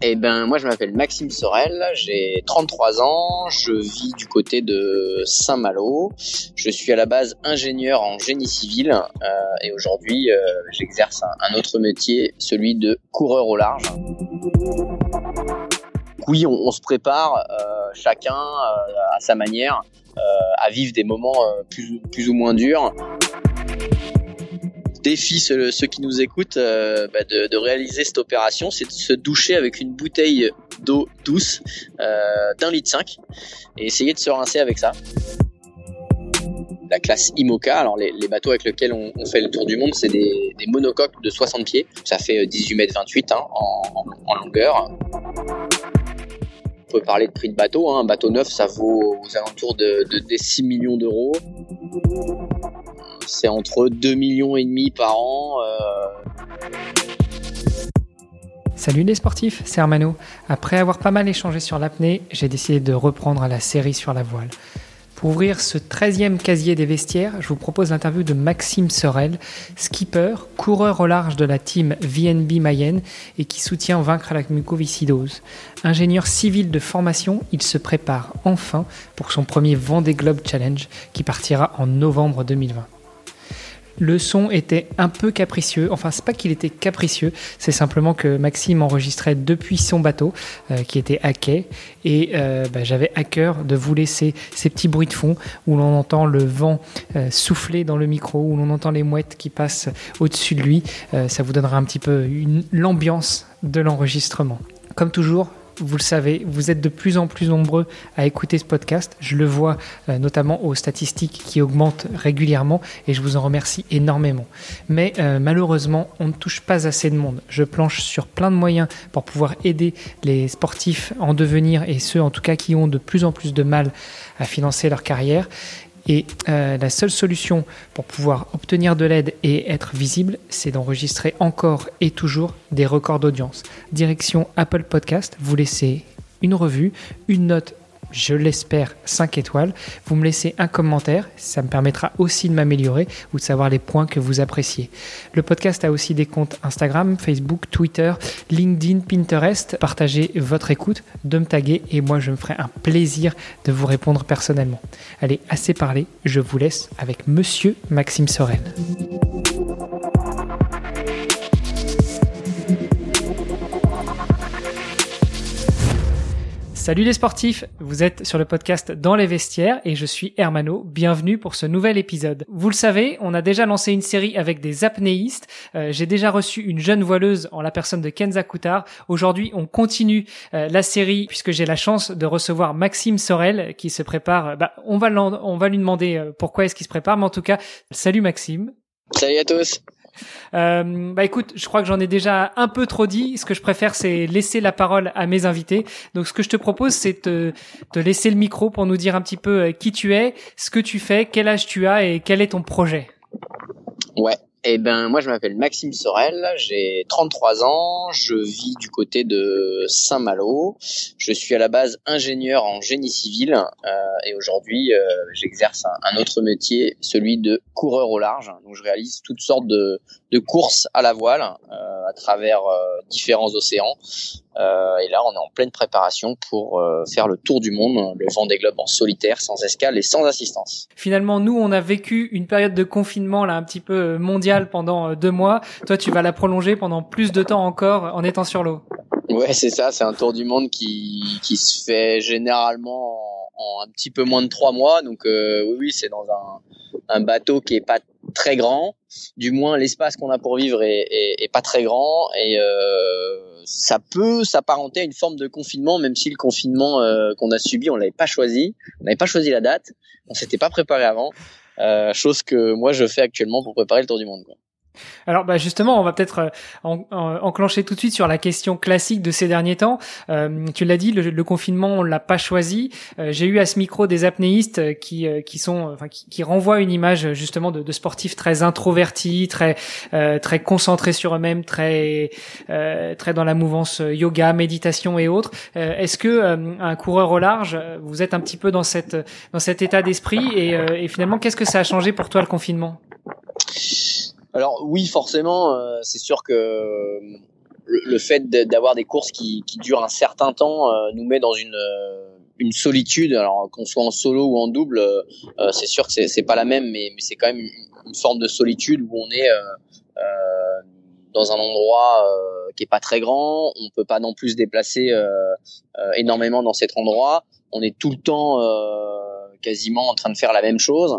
Eh ben, moi, je m'appelle Maxime Sorel, j'ai 33 ans, je vis du côté de Saint-Malo. Je suis à la base ingénieur en génie civil euh, et aujourd'hui, euh, j'exerce un, autre métier, celui de coureur au large. Oui, on, se prépare euh, chacun à sa manière à vivre des moments plus ou moins durs défie ceux, qui nous écoutent euh, bah, de, réaliser cette opération, c'est de se doucher avec une bouteille d'eau douce euh, d'un litre 5 et essayer de se rincer avec ça. La classe IMOCA, alors les, bateaux avec lesquels on, fait le tour du monde, c'est des, monocoques de 60 pieds. Ça fait 18 mètres 28 hein, en, longueur. On peut parler de prix de bateau. Hein. Un bateau neuf, ça vaut aux alentours de, de des 6 millions d'euros c'est entre 2 millions et demi par an. Euh... Salut les sportifs, c'est Armano. Après avoir pas mal échangé sur l'apnée, j'ai décidé de reprendre la série sur la voile. Pour ouvrir ce 13e casier des vestiaires, je vous propose l'interview de Maxime Sorel, skipper, coureur au large de la team VNB Mayenne et qui soutient vaincre la mucoviscidose. Ingénieur civil de formation, il se prépare enfin pour son premier Vendée Globe Challenge qui partira en novembre 2020. Le son était un peu capricieux. Enfin, c'est pas qu'il était capricieux, c'est simplement que Maxime enregistrait depuis son bateau, euh, qui était à quai, et euh, bah, j'avais à cœur de vous laisser ces petits bruits de fond où l'on entend le vent euh, souffler dans le micro, où l'on entend les mouettes qui passent au-dessus de lui. ça vous donnera un petit peu l'ambiance de l'enregistrement. Comme toujours, vous le savez, vous êtes de plus en plus nombreux à écouter ce podcast. Je le vois euh, notamment aux statistiques qui augmentent régulièrement et je vous en remercie énormément. Mais euh, malheureusement, on ne touche pas assez de monde. Je planche sur plein de moyens pour pouvoir aider les sportifs en devenir et ceux en tout cas qui ont de plus en plus de mal à financer leur carrière. Et euh, la seule solution pour pouvoir obtenir de l'aide et être visible, c'est d'enregistrer encore et toujours des records d'audience. Direction Apple Podcast, vous laissez une revue, une note je l'espère, 5 étoiles. Vous me laissez un commentaire, ça me permettra aussi de m'améliorer ou de savoir les points que vous appréciez. Le podcast a aussi des comptes Instagram, Facebook, Twitter, LinkedIn, Pinterest. Partagez votre écoute, de me taguer et moi je me ferai un plaisir de vous répondre personnellement. Allez, assez parlé, je vous laisse avec Monsieur Maxime Sorel. Salut les sportifs, vous êtes sur le podcast Dans les vestiaires et je suis Hermano, bienvenue pour ce nouvel épisode. Vous le savez, on a déjà lancé une série avec des apnéistes, euh, j'ai déjà reçu une jeune voileuse en la personne de Kenza Koutard. Aujourd'hui, on continue euh, la série puisque j'ai la chance de recevoir Maxime Sorel qui se prépare, bah, on, va on va lui demander euh, pourquoi est-ce qu'il se prépare, mais en tout cas, salut Maxime. Salut à tous. Euh, bah écoute, je crois que j'en ai déjà un peu trop dit. Ce que je préfère, c'est laisser la parole à mes invités. Donc, ce que je te propose, c'est de te laisser le micro pour nous dire un petit peu euh, qui tu es, ce que tu fais, quel âge tu as et quel est ton projet. Ouais. Eh ben, moi, je m'appelle Maxime Sorel, j'ai 33 ans, je vis du côté de Saint-Malo. Je suis à la base ingénieur en génie civil euh, et aujourd'hui, euh, j'exerce un, un, autre métier, celui de coureur au large. Donc, je réalise toutes sortes de, de courses à la voile euh, à travers euh, différents océans. Euh, et là, on est en pleine préparation pour faire le tour du monde, le vent des globes en solitaire, sans escale et sans assistance. Finalement, nous, on a vécu une période de confinement là un petit peu mondial pendant deux mois. Toi, tu vas la prolonger pendant plus de temps encore en étant sur l'eau. Ouais, c'est ça. C'est un tour du monde qui, qui se fait généralement en, en un petit peu moins de trois mois. Donc euh, oui, oui, c'est dans un, un bateau qui est pas très grand. Du moins, l'espace qu'on a pour vivre est, est, est, pas très grand et euh, ça peut s'apparenter à une forme de confinement, même si le confinement euh, qu'on a subi, on l'avait pas choisi, on n'avait pas choisi la date, on s'était pas préparé avant. Euh, chose que moi je fais actuellement pour préparer le tour du monde. Quoi. Alors bah justement, on va peut-être euh, en, en, enclencher tout de suite sur la question classique de ces derniers temps. Euh, tu l'as dit, le, le, confinement, on l'a pas choisi. Euh, J'ai eu à ce micro des apnéistes qui euh, qui sont, enfin qui, qui, renvoient une image justement de, de sportifs très introvertis, très euh, très concentrés sur eux-mêmes, très euh, très dans la mouvance yoga, méditation et autres. Est-ce que un coureur au large, vous êtes un petit peu dans cette dans cet état d'esprit et, et finalement, qu'est-ce que ça a changé pour toi le confinement? Alors oui, forcément, euh, c'est sûr que le, fait d'avoir des courses qui, qui, durent un certain temps nous met dans une une solitude. Alors qu'on soit en solo ou en double, c'est sûr que c'est pas la même, mais, mais c'est quand même une, forme de solitude où on est dans un endroit qui est pas très grand. On peut pas non plus se déplacer énormément dans cet endroit. On est tout le temps quasiment en train de faire la même chose.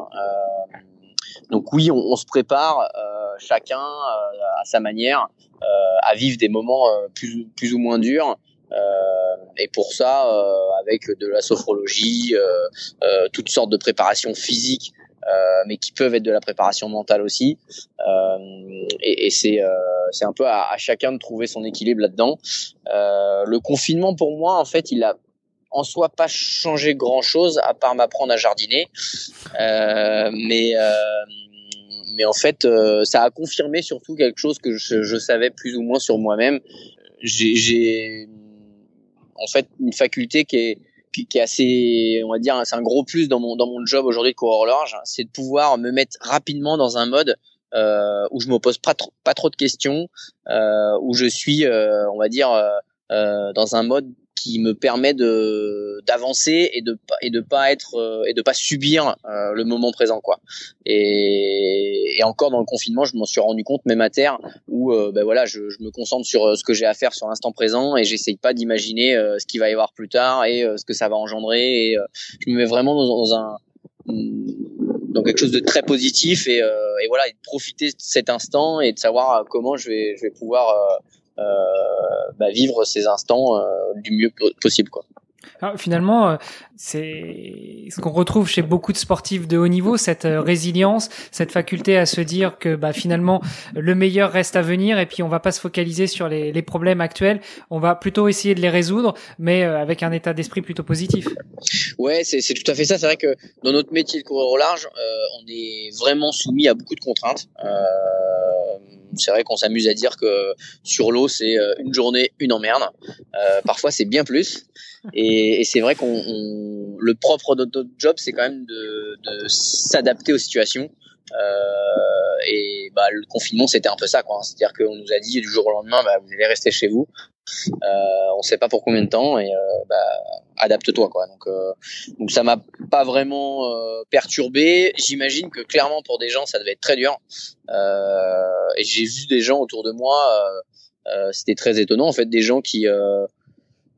donc oui, on, on se prépare chacun à sa manière à vivre des moments plus, plus ou moins durs. Euh, et pour ça, euh, avec de la sophrologie, euh, toutes sortes de préparations physiques, mais qui peuvent être de la préparation mentale aussi. et, et c'est c'est un peu à, à, chacun de trouver son équilibre là-dedans. le confinement, pour moi, en fait, il a en soi pas changé grand chose à part m'apprendre à jardiner euh, mais euh, mais en fait ça a confirmé surtout quelque chose que je, je savais plus ou moins sur moi-même. J'ai en fait une faculté qui est qui, est assez, on va dire, c'est un gros plus dans mon dans mon job aujourd'hui de coureur large, c'est de pouvoir me mettre rapidement dans un mode euh, où je me pose pas trop pas trop de questions, euh, où je suis, euh, on va dire, euh, euh, dans un mode qui me permet de d'avancer et de et de pas être euh, et de pas subir euh, le moment présent quoi. Et, et encore dans le confinement je m'en suis rendu compte même à terre où euh, ben voilà je, je, me concentre sur ce que j'ai à faire sur l'instant présent et j'essaye pas d'imaginer ce qu'il va y avoir plus tard et ce que ça va engendrer et je me mets vraiment dans, un dans quelque chose de très positif et, et voilà et de profiter de cet instant et de savoir comment je vais je vais pouvoir euh, bah, vivre ces instants euh, du mieux possible quoi. Alors, finalement, euh, c'est ce qu'on retrouve chez beaucoup de sportifs de haut niveau, cette résilience, cette faculté à se dire que bah, finalement le meilleur reste à venir et puis on va pas se focaliser sur les, les problèmes actuels, on va plutôt essayer de les résoudre, mais avec un état d'esprit plutôt positif. Ouais, c'est tout à fait ça. C'est vrai que dans notre métier de coureur au large, on est vraiment soumis à beaucoup de contraintes. Euh, c'est vrai qu'on s'amuse à dire que sur l'eau, c'est euh, une journée, une emmerde. Euh, parfois, c'est bien plus. Et, c'est vrai qu'on le propre de notre job, c'est quand même de s'adapter aux situations. Euh, et bah, le confinement, c'était un peu ça, quoi. C'est-à-dire qu'on nous a dit du jour au lendemain, bah, vous allez rester chez vous. Euh, on sait pas pour combien de temps et euh, bah, adapte-toi quoi. Donc euh, donc ça m'a pas vraiment perturbé. J'imagine que clairement pour des gens ça devait être très dur. et j'ai vu des gens autour de moi, c'était très étonnant en fait, des gens qui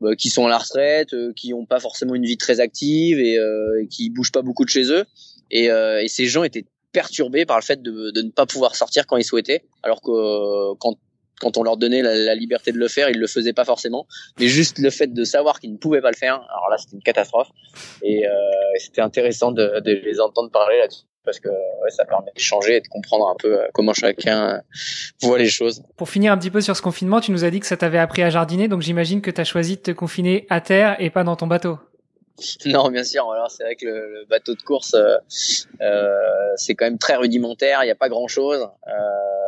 bah, qui sont à la retraite, qui ont pas forcément une vie très active et, et qui bougent pas beaucoup de chez eux. Et, et, ces gens étaient perturbés par le fait de, ne pas pouvoir sortir quand ils souhaitaient, alors que quand quand on leur donnait la, liberté de le faire, ils le faisaient pas forcément. Mais juste le fait de savoir qu'ils ne pouvaient pas le faire, alors là, c'était une catastrophe. Et euh, c'était intéressant de, les entendre parler là-dessus parce que ouais, ça permet de changer et de comprendre un peu euh, comment chacun euh, voit les choses. Pour finir un petit peu sur ce confinement, tu nous as dit que ça t'avait appris à jardiner, donc j'imagine que tu as choisi de te confiner à terre et pas dans ton bateau. Non, bien sûr. Alors c'est vrai que le, bateau de course, euh, euh, c'est quand même très rudimentaire. Il n'y a pas grand chose. Euh,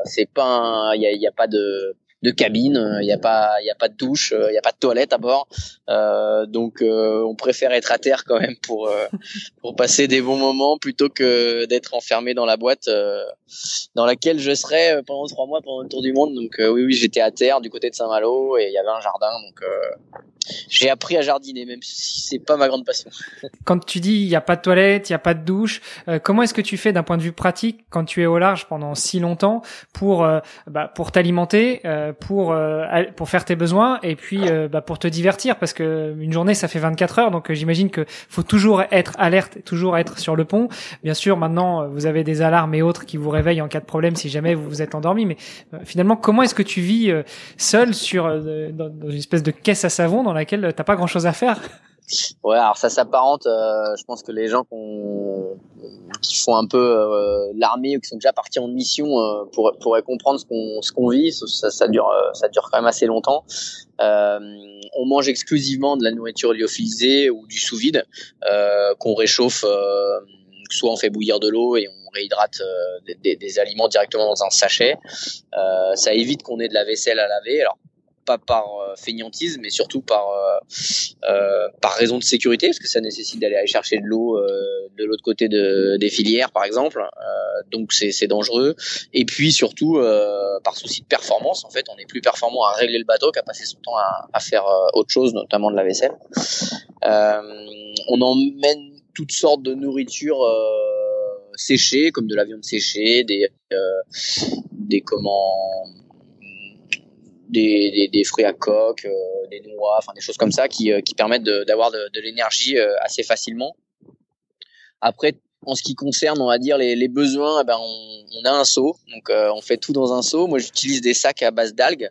c'est pas, il n'y a, a, pas de cabine, il n'y a pas, il a pas de douche, il n'y a pas de toilette à bord. Euh, donc, euh, on préfère être à terre quand même pour euh, pour passer des bons moments plutôt que d'être enfermé dans la boîte dans laquelle je serais pendant trois mois pendant le tour du monde. Donc, oui, oui, j'étais à terre du côté de Saint-Malo et il y avait un jardin. Donc, j'ai appris à jardiner, même si c'est pas ma grande passion. Quand tu dis il n'y a pas de toilette, il n'y a pas de douche, comment est-ce que tu fais d'un point de vue pratique quand tu es au large pendant si longtemps pour bah, pour t'alimenter, pour euh, pour faire tes besoins et puis euh, bah, pour te divertir? Parce que une journée ça fait 24 heures donc euh, j'imagine que faut toujours être alerte, toujours être sur le pont. Bien sûr, maintenant vous avez des alarmes et autres qui vous réveillent en cas de problème si jamais vous vous êtes endormi. Mais finalement, comment est-ce que tu vis seul sur dans, dans, une espèce de caisse à savon laquelle t'as pas grand chose à faire Ouais, alors ça s'apparente. Euh, je pense que les gens qui font un peu euh, l'armée ou qui sont déjà partis en mission euh, pour, pourraient comprendre ce qu'on ce vit. Ça, dure ça dure quand même assez longtemps. on mange exclusivement de la nourriture lyophilisée ou du sous vide qu'on réchauffe. soit on fait bouillir de l'eau et on réhydrate des, aliments directement dans un sachet. ça évite qu'on ait de la vaisselle à laver. Pas par euh, feignantise, mais surtout par euh, par raison de sécurité, parce que ça nécessite d'aller aller chercher de l'eau de l'autre côté de, des filières, par exemple. donc c'est dangereux. Et puis surtout par souci de performance, en fait, on est plus performant à régler le bateau qu'à passer son temps à, à faire autre chose, notamment de la vaisselle. on emmène toutes sortes de nourriture séchée, comme de la viande séchée, des des comment des, des, fruits à coque, euh, des noix, enfin des choses comme ça qui, euh, qui permettent d'avoir de, de, l'énergie euh, assez facilement. Après, en ce qui concerne, on va dire les, les besoins, eh ben on, on, a un seau, donc on fait tout dans un seau. Moi, j'utilise des sacs à base d'algues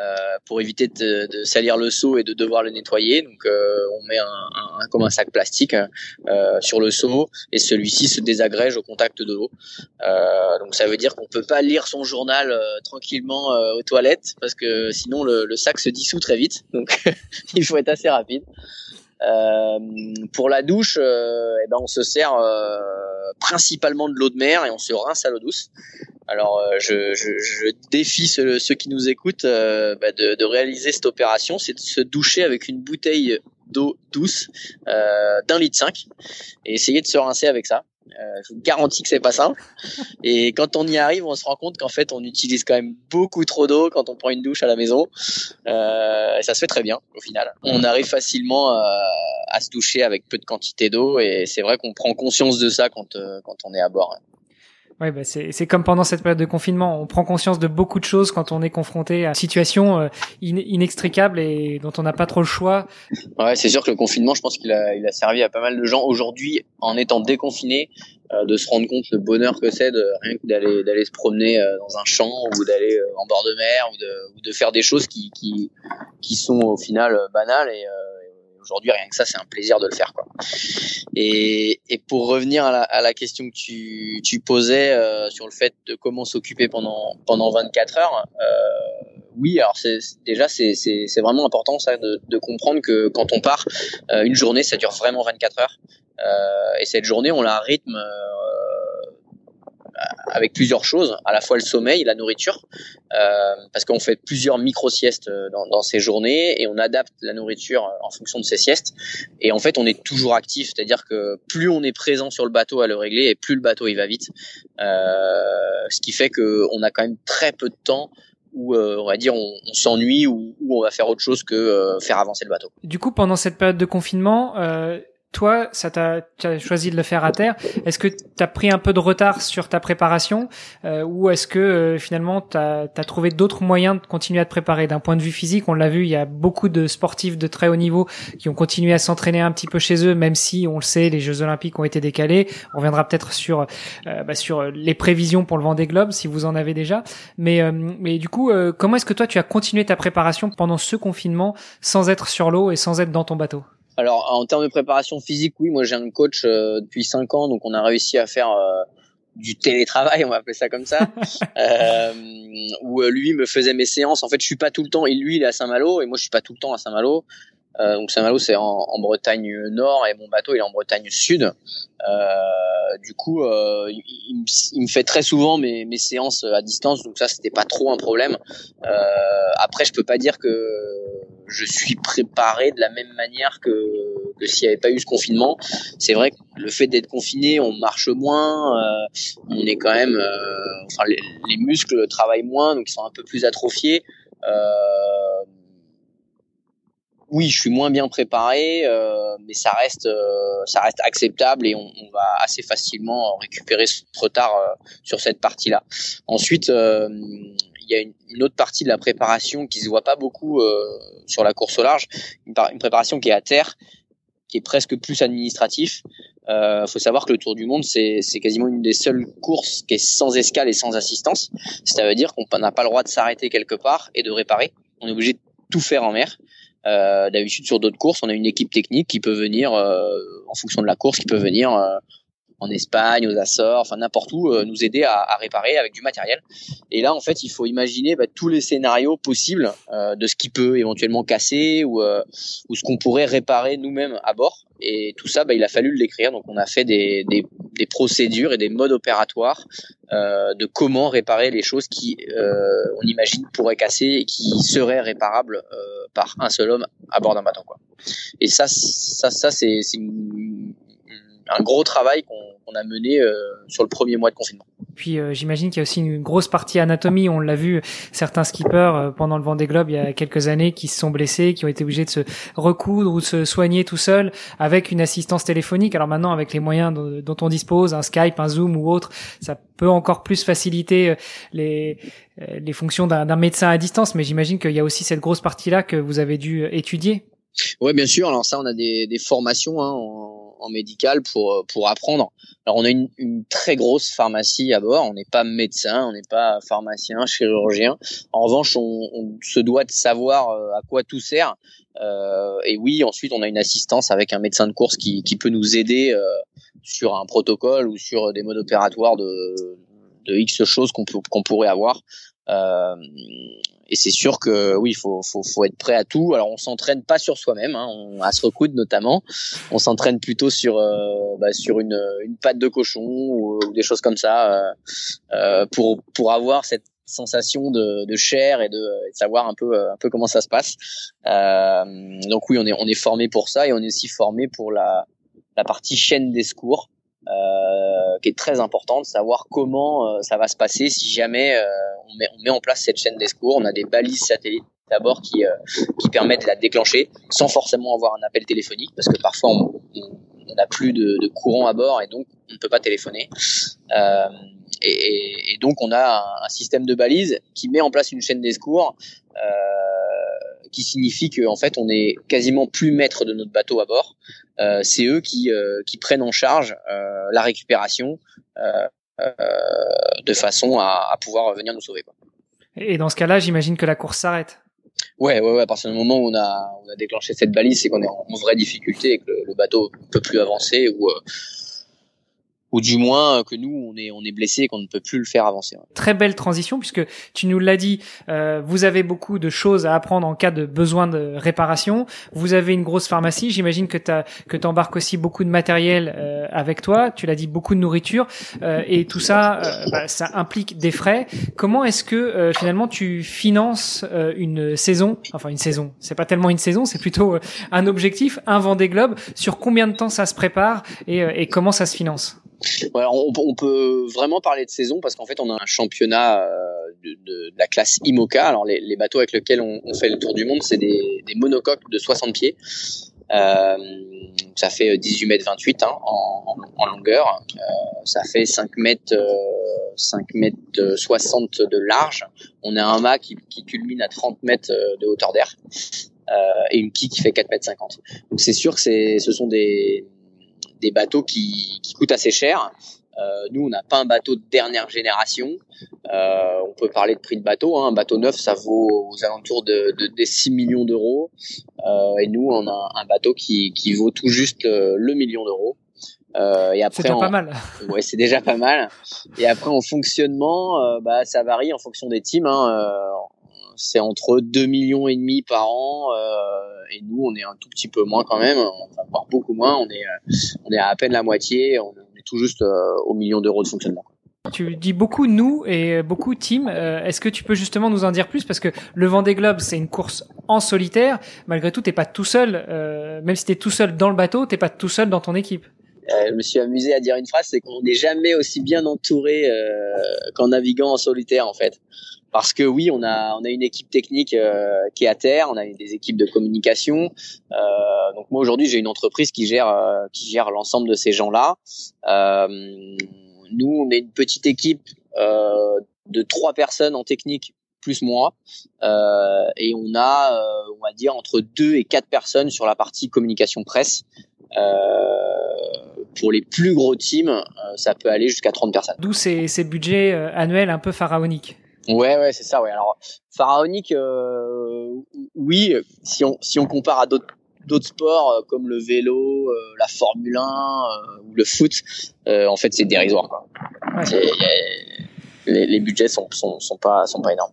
euh, pour éviter de, de, salir le seau et de devoir le nettoyer. Donc euh, on met un, un, comme un sac plastique euh, sur le seau et celui-ci se désagrège au contact de l'eau. donc ça veut dire qu'on peut pas lire son journal tranquillement aux toilettes parce que sinon le, le, sac se dissout très vite. Donc il faut être assez rapide. Euh, pour la douche, euh, eh ben on se sert euh, principalement de l'eau de mer et on se rince à l'eau douce. Alors, je, je, je, défie ceux, qui nous écoutent bah de, de, réaliser cette opération, c'est de se doucher avec une bouteille d'eau douce d'un litre cinq et essayer de se rincer avec ça. Euh, je vous garantis que c'est pas simple. Et quand on y arrive, on se rend compte qu'en fait, on utilise quand même beaucoup trop d'eau quand on prend une douche à la maison. Euh, et ça se fait très bien au final. On arrive facilement euh, à se doucher avec peu de quantité d'eau et c'est vrai qu'on prend conscience de ça quand, euh, quand on est à bord. Oui, bah c'est comme pendant cette période de confinement, on prend conscience de beaucoup de choses quand on est confronté à une situation euh, inextricable et dont on n'a pas trop le choix. Ouais, c'est sûr que le confinement, je pense qu'il a, il a servi à pas mal de gens aujourd'hui, en étant déconfinés, euh, de se rendre compte le bonheur que c'est de rien que d'aller d'aller se promener euh, dans un champ ou d'aller en bord de mer ou de, ou de faire des choses qui, qui, qui sont au final banales et aujourd'hui, rien que ça, c'est un plaisir de le faire. Quoi. Et, pour revenir à la, question que tu, posais euh, sur le fait de comment s'occuper pendant, pendant 24 heures, euh, oui, alors déjà, c'est, vraiment important ça de, comprendre que quand on part, euh, une journée, ça dure vraiment 24 heures. Et cette journée, on la rythme avec plusieurs choses, à la fois le sommeil, la nourriture, euh, parce qu'on fait plusieurs micro-siestes euh, dans, dans, ces journées et on adapte la nourriture en fonction de ces siestes. Et en fait, on est toujours actif, c'est-à-dire que plus on est présent sur le bateau à le régler et plus le bateau il va vite, euh, ce qui fait qu'on a quand même très peu de temps où euh, on va dire on, on s'ennuie ou, ou, on va faire autre chose que euh, faire avancer le bateau. Du coup, pendant cette période de confinement, euh, toi, ça t'a, as choisi de le faire à terre. Est-ce que tu as pris un peu de retard sur ta préparation euh, ou est-ce que euh, finalement tu as, trouvé d'autres moyens de continuer à te préparer? D'un point de vue physique, on l'a vu, il y a beaucoup de sportifs de très haut niveau qui ont continué à s'entraîner un petit peu chez eux, même si on le sait, les Jeux Olympiques ont été décalés. On reviendra peut-être sur euh, bah, sur les prévisions pour le Vendée Globe si vous en avez déjà. Mais mais du coup, comment est-ce que toi tu as continué ta préparation pendant ce confinement sans être sur l'eau et sans être dans ton bateau? Alors en termes de préparation physique, oui, moi j'ai un coach euh, depuis 5 ans, donc on a réussi à faire euh, du télétravail, on va appeler ça comme ça, euh, où euh, lui me faisait mes séances. En fait, je suis pas tout le temps, et lui il est à Saint-Malo, et moi je suis pas tout le temps à Saint-Malo. Euh, donc Saint-Malo c'est en, en, Bretagne Nord et mon bateau il est en Bretagne Sud. Euh, du coup, euh, il, il, me fait très souvent mes, mes, séances à distance, donc ça c'était pas trop un problème. Euh, après, je peux pas dire que je suis préparé de la même manière que, que s'il n'y avait pas eu ce confinement. C'est vrai que le fait d'être confiné, on marche moins, euh, on est quand même, enfin les, les, muscles travaillent moins, donc ils sont un peu plus atrophiés. Euh, oui, je suis moins bien préparé, euh, mais ça reste, euh, ça reste acceptable et on, on, va assez facilement récupérer ce retard euh, sur cette partie-là. Ensuite, euh, il y a une, une, autre partie de la préparation qui se voit pas beaucoup euh, sur la course au large, une, préparation qui est à terre, qui est presque plus administratif. Il faut savoir que le Tour du Monde, c'est quasiment une des seules courses qui est sans escale et sans assistance. Ça veut dire qu'on n'a pas le droit de s'arrêter quelque part et de réparer. On est obligé de tout faire en mer. Euh, D'habitude sur d'autres courses, on a une équipe technique qui peut venir euh, en fonction de la course, qui peut venir euh, en Espagne, aux Açores, enfin n'importe où, euh, nous aider à, à, réparer avec du matériel. Et là, en fait, il faut imaginer bah, tous les scénarios possibles euh, de ce qui peut éventuellement casser ou, euh, ou ce qu'on pourrait réparer nous-mêmes à bord. Et tout ça, bah, il a fallu l'écrire. Donc, on a fait des, des, des procédures et des modes opératoires euh, de comment réparer les choses qui, euh, on imagine, pourraient casser et qui seraient réparables euh, par un seul homme à bord d'un bateau. Quoi. Et ça, ça, ça c'est un gros travail qu'on a mené euh, sur le premier mois de confinement. Puis euh, j'imagine qu'il y a aussi une grosse partie anatomie. On l'a vu, certains skippers euh, pendant le Vendée Globe il y a quelques années qui se sont blessés, qui ont été obligés de se recoudre ou de se soigner tout seul avec une assistance téléphonique. Alors maintenant, avec les moyens dont, on dispose, un Skype, un Zoom ou autre, ça peut encore plus faciliter euh, les les fonctions d'un médecin à distance. Mais j'imagine qu'il y a aussi cette grosse partie-là que vous avez dû étudier. Oui, bien sûr. Alors ça, on a des, des formations hein, en en médical pour euh, pour apprendre. Alors on a une, très grosse pharmacie à bord. On n'est pas médecin, on n'est pas pharmacien, chirurgien. En revanche, on, se doit de savoir euh, à quoi tout sert. Euh, et oui, ensuite on a une assistance avec un médecin de course qui, qui peut nous aider sur un protocole ou sur des modes opératoires de, de X choses qu'on pourrait avoir. Euh, et c'est sûr que oui, il faut, faut, faut, être prêt à tout. Alors on s'entraîne pas sur soi-même, hein, on, à se recoudre notamment. On s'entraîne plutôt sur euh, bah, sur une, une patte de cochon ou, des choses comme ça euh, euh, pour pour avoir cette sensation de, de chair et de, de, savoir un peu un peu comment ça se passe. Donc oui, on est on est formé pour ça et on est aussi formé pour la la partie chaîne des secours. Euh, qui est très importante, savoir comment euh, ça va se passer si jamais euh, on met, on, met, en place cette chaîne des secours. On a des balises satellites d'abord qui, qui permettent de la déclencher sans forcément avoir un appel téléphonique parce que parfois on n'a plus de, de, courant à bord et donc on ne peut pas téléphoner. Euh, et, et, donc on a un, un, système de balises qui met en place une chaîne des secours euh, qui signifie qu'en fait on est quasiment plus maître de notre bateau à bord. Euh, c'est eux qui, euh, qui prennent en charge euh, la récupération de façon à, à, pouvoir venir nous sauver. Quoi. Et dans ce cas-là, j'imagine que la course s'arrête. Ouais, ouais, ouais. À partir du moment où on a, on a déclenché cette balise, c'est qu'on est en, vraie difficulté et que le, le bateau peut plus avancer ou ou du moins que nous on est on est blessé qu'on ne peut plus le faire avancer. Très belle transition puisque tu nous l'as dit, euh, vous avez beaucoup de choses à apprendre en cas de besoin de réparation. Vous avez une grosse pharmacie, j'imagine que tu que t'embarques aussi beaucoup de matériel euh, avec toi. Tu l'as dit, beaucoup de nourriture euh, et tout ça, euh, bah, ça implique des frais. Comment est-ce que euh, finalement tu finances euh, une saison, enfin une saison, c'est pas tellement une saison, c'est plutôt un objectif, un Vendée Globe. Sur combien de temps ça se prépare et, et comment ça se finance? On, on, peut vraiment parler de saison parce qu'en fait, on a un championnat euh, de, de, de, la classe IMOCA. Alors, les, les bateaux avec lesquels on, on, fait le tour du monde, c'est des, des, monocoques de 60 pieds. Euh, ça fait 18 mètres 28 hein, en, en, longueur. Euh, ça fait 5 mètres, 5 mètres 60 de large. On a un mât qui, qui culmine à 30 mètres de hauteur d'air. et une quille qui fait 4 mètres 50. Donc c'est sûr que ce sont des, des bateaux qui, qui coûtent assez cher. Euh, nous, on n'a pas un bateau de dernière génération. Euh, on peut parler de prix de bateau. Hein. Un bateau neuf, ça vaut aux alentours de, de des 6 millions d'euros. Euh, et nous, on a un bateau qui, qui vaut tout juste le, le million d'euros. Euh, et après, c'est déjà pas mal. Ouais, c'est déjà pas mal. Et après, en fonctionnement, euh, bah, ça varie en fonction des teams. Hein. Euh, c'est entre 2 millions et demi par an euh, et nous on est un tout petit peu moins quand même, on va voir beaucoup moins, on est euh, on est à peine la moitié, on est tout juste euh, au million d'euros de fonctionnement. Tu dis beaucoup nous et beaucoup team. Est-ce que tu peux justement nous en dire plus? Parce que le Vendée Globe c'est une course en solitaire. Malgré tout, t'es pas tout seul. Euh, même si t'es tout seul dans le bateau, t'es pas tout seul dans ton équipe. Euh, je me suis amusé à dire une phrase, c'est qu'on n'est jamais aussi bien entouré euh, qu'en naviguant en solitaire en fait parce que oui, on a on a une équipe technique euh, qui est à terre, on a des équipes de communication. Euh, donc moi aujourd'hui, j'ai une entreprise qui gère euh, qui gère l'ensemble de ces gens-là. Euh, nous, on est une petite équipe euh, de trois personnes en technique plus moi, et on a on va dire entre deux et quatre personnes sur la partie communication presse. pour les plus gros teams, ça peut aller jusqu'à 30 personnes. D'où ces, ces budgets annuels un peu pharaoniques. Ouais, ouais, c'est ça. Ouais. Alors pharaonique, euh, oui, si on si on compare à d'autres d'autres sports euh, comme le vélo, euh, la Formule 1 euh, ou le foot, en fait, c'est dérisoire. Quoi. Ouais. Les, les, budgets sont, sont sont pas sont pas énormes.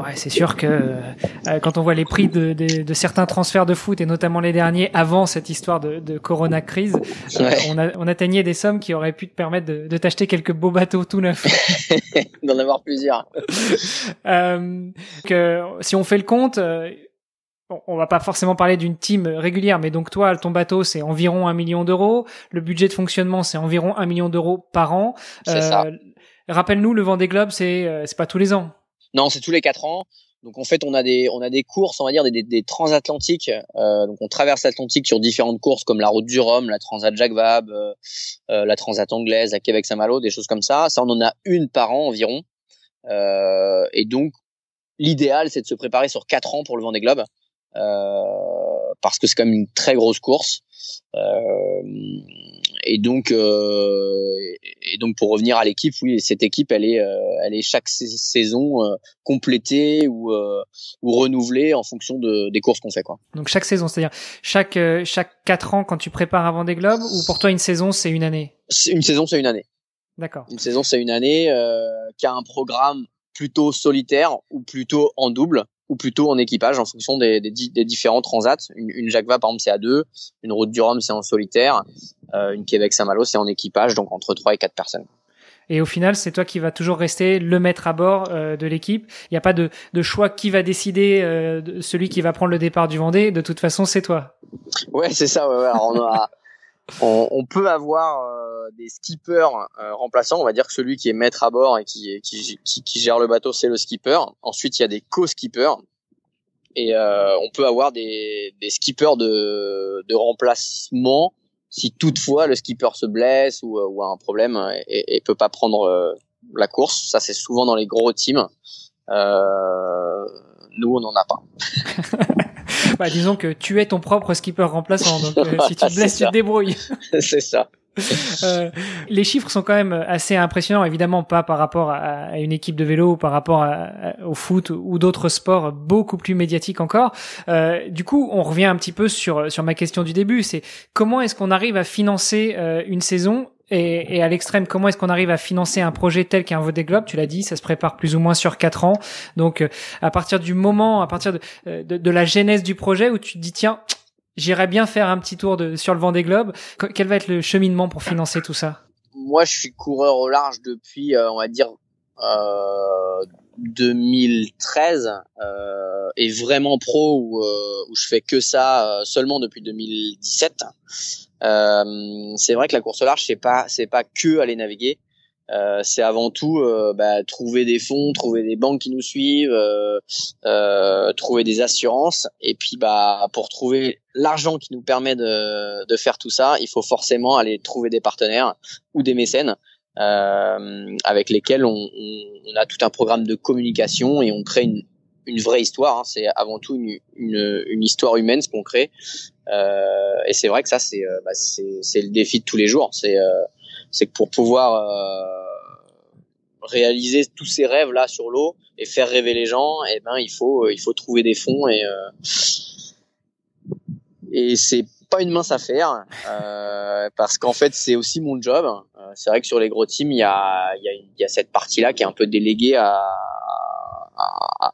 Ouais, c'est sûr que euh, quand on voit les prix de, de, de, certains transferts de foot et notamment les derniers avant cette histoire de, de Corona crise, euh, on, a, on, atteignait des sommes qui auraient pu te permettre de, de t'acheter quelques beaux bateaux tout neufs. D'en avoir plusieurs. euh, que, si on fait le compte, on va pas forcément parler d'une team régulière, mais donc toi, ton bateau, c'est environ un million d'euros. Le budget de fonctionnement, c'est environ un million d'euros par an. Euh, Rappelle-nous, le Vendée Globe, c'est euh, c'est pas tous les ans. Non, c'est tous les quatre ans. Donc en fait, on a des on a des courses, on va dire des, des, transatlantiques. Euh, donc on traverse l'Atlantique sur différentes courses comme la Route du Rhum, la Transat Jacques Vabre, euh, euh, la Transat anglaise, la Québec Saint-Malo, des choses comme ça. Ça, on en a une par an environ. Et donc l'idéal, c'est de se préparer sur quatre ans pour le Vendée Globe. Euh, parce que c'est quand même une très grosse course. Et donc, euh, et donc pour revenir à l'équipe, oui, cette équipe, elle est, elle est chaque saison complétée ou, ou renouvelée en fonction de, des courses qu'on fait, quoi. Donc chaque saison, c'est-à-dire chaque chaque quatre ans quand tu prépares avant des globes, ou pour toi une saison c'est une année? Une saison c'est une année. D'accord. Une saison c'est une année euh, qui a un programme plutôt solitaire ou plutôt en double ou plutôt en équipage en fonction des, des, des différents transats. Une, une Jacques par exemple, c'est à deux. Une Route du Rhum, c'est en solitaire. Euh, une Québec Saint-Malo, c'est en équipage, donc entre trois et quatre personnes. Et au final, c'est toi qui vas toujours rester le maître à bord euh, de l'équipe. Il n'y a pas de, de, choix qui va décider euh, celui qui va prendre le départ du Vendée. De toute façon, c'est toi. Ouais, c'est ça. Ouais, ouais. Alors, on, a, on, on, peut avoir euh, des skippers euh, remplaçants. On va dire que celui qui est maître à bord et qui, qui, qui, qui gère le bateau, c'est le skipper. Ensuite, il y a des co-skippers et euh, on peut avoir des, des skippers de, de remplacement si toutefois le skipper se blesse ou, ou a un problème et, et peut pas prendre euh, la course. Ça, c'est souvent dans les gros teams. Euh, nous, on n'en a pas. bah, disons que tu es ton propre skipper remplaçant. Donc, euh, si tu te blesses, tu te débrouilles. c'est ça. Euh, les chiffres sont quand même assez impressionnants, évidemment pas par rapport à, une équipe de vélo ou par rapport au foot ou d'autres sports beaucoup plus médiatiques encore. Euh, du coup, on revient un petit peu sur sur ma question du début, c'est comment est-ce qu'on arrive à financer euh, une saison et, et, à l'extrême, comment est-ce qu'on arrive à financer un projet tel qu'un Vendée Globe? Tu l'as dit, ça se prépare plus ou moins sur quatre ans. Donc, à partir du moment, à partir de, de, de la genèse du projet où tu te dis tiens, j'irais bien faire un petit tour de, sur le vent des globes. Quel va être le cheminement pour financer tout ça? Moi, je suis coureur au large depuis, euh, on va dire, euh, 2013 euh, et vraiment pro où, euh, où je fais que ça euh, seulement depuis 2017. C'est vrai que la course au large, c'est pas c'est pas que aller naviguer. Euh, c'est avant tout euh, bah, trouver des fonds, trouver des banques qui nous suivent, euh, trouver des assurances. Et puis bah pour trouver l'argent qui nous permet de, de faire tout ça, il faut forcément aller trouver des partenaires ou des mécènes. avec lesquels on, on, a tout un programme de communication et on crée une, une vraie histoire. Hein. C'est avant tout une, une, histoire humaine ce qu'on crée. et c'est vrai que ça c'est bah, c'est le défi de tous les jours. C'est c'est que pour pouvoir euh, réaliser tous ces rêves là sur l'eau et faire rêver les gens, et eh ben il faut euh, il faut trouver des fonds et euh, et c'est pas une mince affaire euh, parce qu'en fait c'est aussi mon job. Euh, c'est vrai que sur les gros teams il y a y y a cette partie là qui est un peu déléguée à,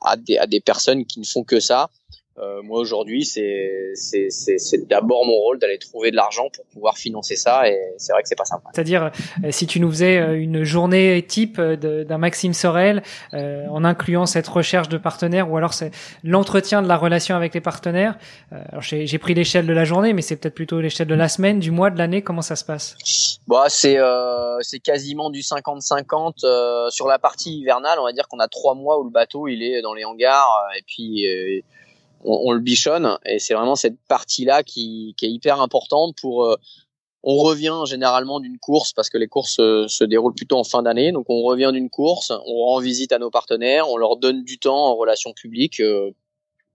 à, des, à des personnes qui ne font que ça euh, moi aujourd'hui, c'est c'est d'abord mon rôle d'aller trouver de l'argent pour pouvoir financer ça, et c'est vrai que c'est pas simple. C'est-à-dire, euh, si tu nous faisais euh, une journée type d'un Maxime Sorel, euh, en incluant cette recherche de partenaires, ou alors c'est l'entretien de la relation avec les partenaires. alors j'ai pris l'échelle de la journée, mais c'est peut-être plutôt l'échelle de la semaine, du mois, de l'année. Comment ça se passe? Bah, c'est c'est quasiment du 50-50 sur la partie hivernale. On va dire qu'on a trois mois où le bateau il est dans les hangars, et puis on, le bichonne et c'est vraiment cette partie là qui, qui, est hyper importante pour euh, on revient généralement d'une course parce que les courses euh, se déroulent plutôt en fin d'année donc on revient d'une course on rend visite à nos partenaires on leur donne du temps en relations publiques euh,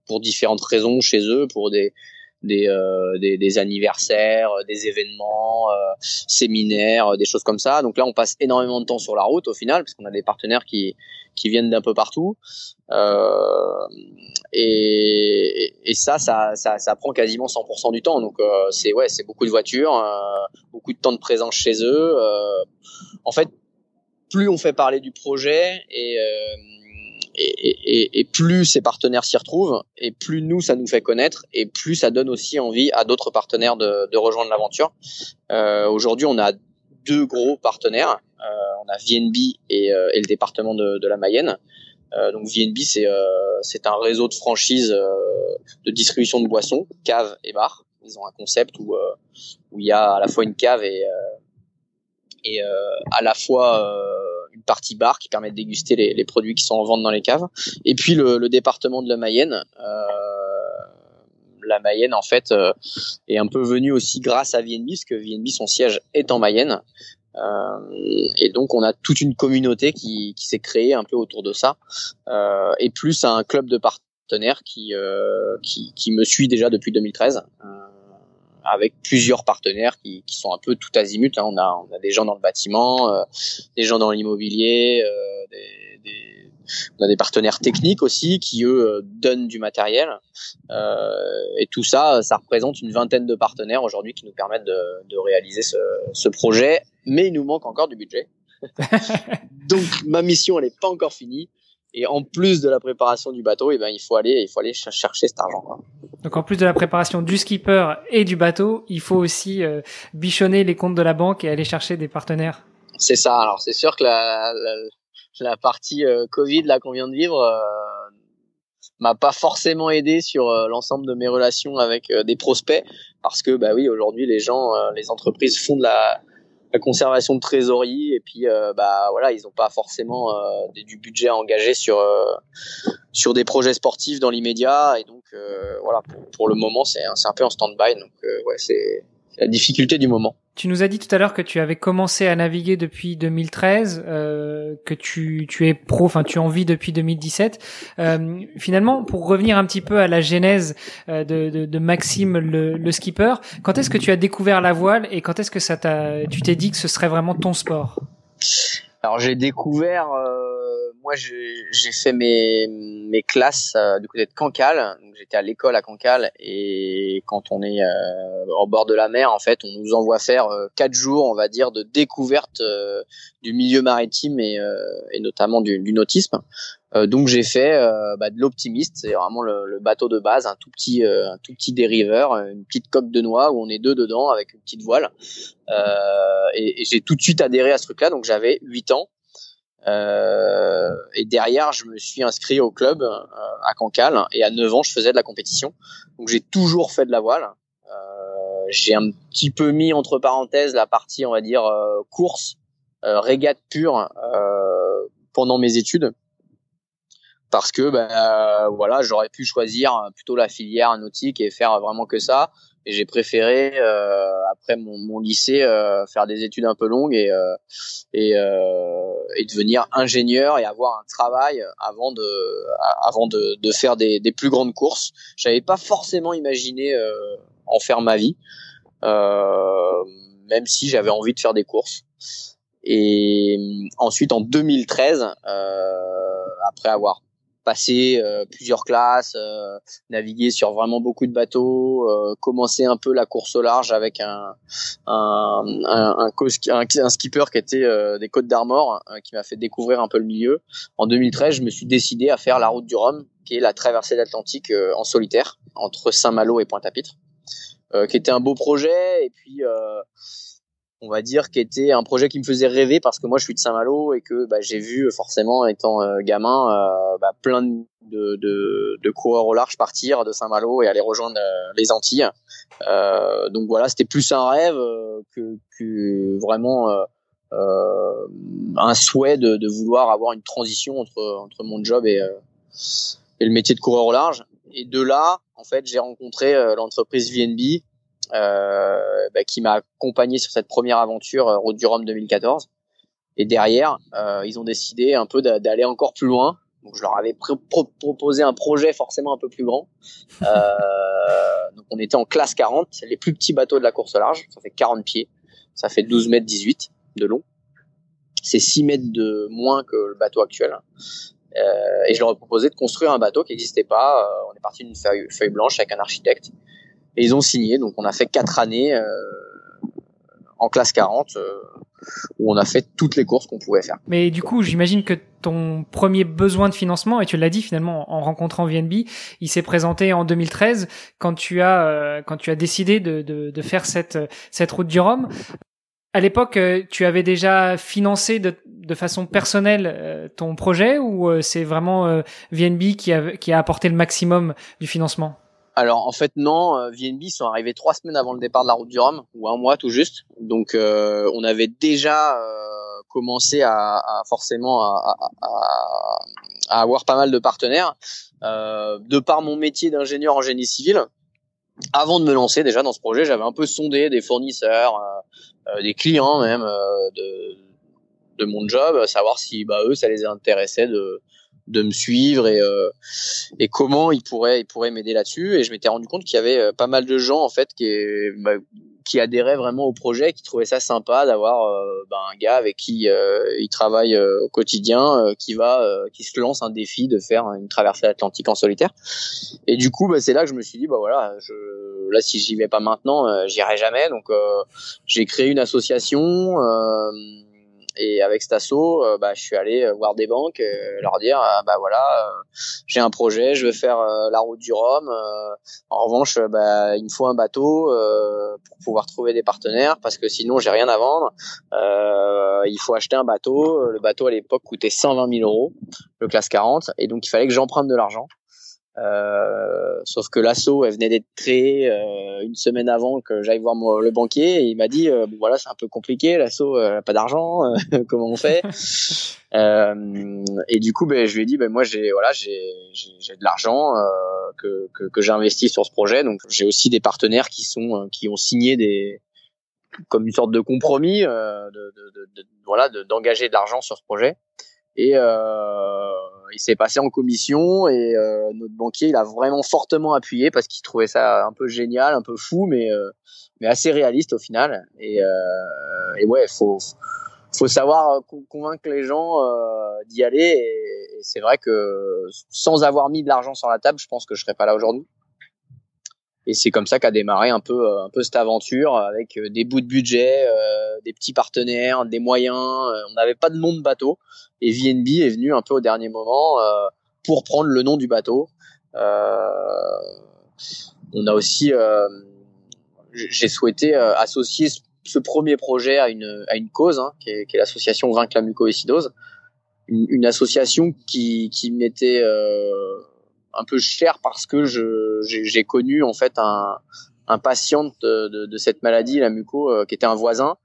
pour différentes raisons chez eux pour des des, euh, des, des, anniversaires, des événements, euh, séminaires, des choses comme ça. Donc là, on passe énormément de temps sur la route au final, parce qu'on a des partenaires qui, qui viennent d'un peu partout. Euh, et, ça, ça, ça, prend quasiment 100% du temps. Donc euh, c'est ouais, c'est beaucoup de voitures, euh, beaucoup de temps de présence chez eux. En fait, plus on fait parler du projet et et, plus ces partenaires s'y retrouvent, et plus nous ça nous fait connaître, et plus ça donne aussi envie à d'autres partenaires de, rejoindre l'aventure. Aujourd'hui, on a deux gros partenaires. On a VNB et, euh, et, le département de, la Mayenne. Euh, donc VNB, c'est c'est un réseau de franchise de distribution de boissons, cave et bar. Ils ont un concept où il y a à la fois une cave et à la fois une partie bar qui permet de déguster les, produits qui sont en vente dans les caves. Et puis le, département de la Mayenne. Euh, la Mayenne en fait euh, est un peu venue aussi grâce à VNB, parce que VNB son siège est en Mayenne. Euh, et donc on a toute une communauté qui, qui s'est créée un peu autour de ça, euh, et plus un club de partenaires qui, euh, qui, qui me suit déjà depuis 2013 avec plusieurs partenaires qui, qui, sont un peu tout azimut. Hein. On, a, on a des gens dans le bâtiment, euh, des gens dans l'immobilier, euh, des, des, on a des partenaires techniques aussi qui eux euh, donnent du matériel. Euh, et tout ça, ça représente une vingtaine de partenaires aujourd'hui qui nous permettent de, de réaliser ce, ce, projet. Mais il nous manque encore du budget. Donc ma mission, elle n'est pas encore finie. Et en plus de la préparation du bateau, et eh ben il faut aller, il faut aller chercher cet argent. Quoi. Donc en plus de la préparation du skipper et du bateau, il faut aussi euh, bichonner les comptes de la banque et aller chercher des partenaires. C'est ça. Alors c'est sûr que la, la, la partie euh, Covid là qu'on vient de vivre euh, m'a pas forcément aidé sur euh, l'ensemble de mes relations avec des prospects parce que bah oui aujourd'hui les gens, les entreprises font de la conservation de trésorerie et puis bah voilà ils n'ont pas forcément du budget à engager sur sur des projets sportifs dans l'immédiat et donc voilà pour, le moment c'est c'est un peu en stand-by donc ouais c'est la difficulté du moment. Tu nous as dit tout à l'heure que tu avais commencé à naviguer depuis 2013, euh, que tu, tu es pro, enfin tu en vis depuis 2017. Euh, finalement, pour revenir un petit peu à la genèse euh, de, de, de Maxime le, le, skipper, quand est-ce que tu as découvert la voile et quand est-ce que ça t'a, tu t'es dit que ce serait vraiment ton sport? Alors j'ai découvert euh, moi, j'ai fait mes, mes classes euh, du côté de Cancale. J'étais à l'école à Cancale et quand on est euh, au bord de la mer, en fait, on nous envoie faire euh, quatre jours, on va dire, de découverte euh, du milieu maritime et, et notamment du, du nautisme. donc j'ai fait bah, de l'optimiste, c'est vraiment le, le, bateau de base, un tout petit, un tout petit dériveur, une petite coque de noix où on est deux dedans avec une petite voile. et, et j'ai tout de suite adhéré à ce truc-là. Donc j'avais 8 ans. Euh, et derrière, je me suis inscrit au club euh, à Cancale et à 9 ans, je faisais de la compétition. Donc j'ai toujours fait de la voile. Euh, j'ai un petit peu mis entre parenthèses la partie, on va dire, euh, course, euh, régate pure pendant mes études. Parce que ben voilà, j'aurais pu choisir plutôt la filière nautique et faire vraiment que ça et j'ai préféré euh, après mon, mon lycée euh, faire des études un peu longues et euh, et, euh, et devenir ingénieur et avoir un travail avant de avant de, de faire des, des plus grandes courses. J'avais pas forcément imaginé euh, en faire ma vie, même si j'avais envie de faire des courses. Et ensuite en 2013, après avoir passer euh, plusieurs classes, euh, naviguer sur vraiment beaucoup de bateaux, euh, commencer un peu la course au large avec un un, un, un, skipper qui était des Côtes d'Armor, qui m'a fait découvrir un peu le milieu. En 2013, je me suis décidé à faire la route du Rhum, qui est la traversée de l'Atlantique en solitaire entre Saint-Malo et Pointe-à-Pitre, qui était un beau projet et puis on va dire, qui était un projet qui me faisait rêver parce que moi je suis de Saint-Malo et que bah, j'ai vu forcément étant euh, gamin euh, bah, plein de, de, de, coureurs au large partir de Saint-Malo et aller rejoindre euh, les Antilles. donc voilà, c'était plus un rêve que, que vraiment un souhait de, de, vouloir avoir une transition entre, entre mon job et, et le métier de coureur au large. Et de là, en fait, j'ai rencontré l'entreprise VNB euh, bah, qui m'a accompagné sur cette première aventure euh, Route du Rhum 2014. Et derrière, euh, ils ont décidé un peu d'aller encore plus loin. Donc je leur avais proposé un projet forcément un peu plus grand. Euh, donc on était en classe 40, c'est les plus petits bateaux de la course large. Ça fait 40 pieds, ça fait 12 mètres 18 de long. C'est 6 mètres de moins que le bateau actuel. Euh, et je leur ai proposé de construire un bateau qui n'existait pas. Euh, on est parti d'une feuille, blanche avec un architecte et ils ont signé. Donc on a fait quatre années euh, en classe 40 où on a fait toutes les courses qu'on pouvait faire. Mais du coup, j'imagine que ton premier besoin de financement, et tu l'as dit finalement en rencontrant VNB, il s'est présenté en 2013 quand tu as quand tu as décidé de, de, de faire cette cette route du Rhum. À l'époque, euh, tu avais déjà financé de, de façon personnelle euh, ton projet ou euh, c'est vraiment VNB qui a, qui a apporté le maximum du financement? Alors en fait non, VNB sont arrivés trois semaines avant le départ de la route du Rhum ou un mois tout juste. Donc on avait déjà commencé à, à forcément à, à, à, avoir pas mal de partenaires. de par mon métier d'ingénieur en génie civil, avant de me lancer déjà dans ce projet, j'avais un peu sondé des fournisseurs, euh, euh, des clients même euh, de, de mon job, savoir si bah, eux ça les intéressait de de me suivre et et comment ils pourraient ils pourraient m'aider là-dessus et je m'étais rendu compte qu'il y avait pas mal de gens en fait qui bah, qui adhérait vraiment au projet, qui trouvait ça sympa d'avoir euh, ben, un gars avec qui euh, il travaille euh, au quotidien, qui va, qui se lance un défi de faire une traversée atlantique en solitaire. Et du coup, bah, c'est là que je me suis dit, bah voilà, je, là si j'y vais pas maintenant, j'irai jamais. Donc j'ai créé une association et avec cet assaut, euh, bah, je suis allé euh, voir des banques, euh, leur dire, bah voilà, j'ai un projet, je veux faire la route du Rhum. en revanche, bah, il me faut un bateau pour pouvoir trouver des partenaires, parce que sinon j'ai rien à vendre. il faut acheter un bateau. Le bateau à l'époque coûtait 120 000 euros, le classe 40, et donc il fallait que j'emprunte de l'argent. Euh, sauf que l'assaut, elle venait d'être créée euh, une semaine avant que j'aille voir le banquier et il m'a dit euh, bon voilà c'est un peu compliqué, l'assaut n'a pas d'argent, comment on fait? Et du coup ben je lui ai dit ben moi j'ai voilà j'ai j'ai de l'argent que que, que j'ai investi sur ce projet. Donc j'ai aussi des partenaires qui sont qui ont signé des comme une sorte de compromis de, de, de, de voilà d'engager de l'argent sur ce projet. Et euh, il s'est passé en commission et euh, notre banquier il a vraiment fortement appuyé parce qu'il trouvait ça un peu génial, un peu fou, mais euh, mais assez réaliste au final. Et, euh, et ouais, faut faut savoir convaincre les gens euh, d'y aller. Et, et c'est vrai que sans avoir mis de l'argent sur la table, je pense que je serais pas là aujourd'hui. Et c'est comme ça qu'a démarré un peu un peu cette aventure avec des bouts de budget, euh, des petits partenaires, des moyens. On n'avait pas de nom de bateau et VNB est venu un peu au dernier moment euh, pour prendre le nom du bateau. Euh, on a aussi, euh, j'ai souhaité associer ce premier projet à une, à une cause, hein, qui est, est l'association Vaincre la mucoviscidose, une, une, association qui, qui m'était euh, un peu chère parce que j'ai connu en fait un, patient de, cette maladie, la muco, qui était un voisin,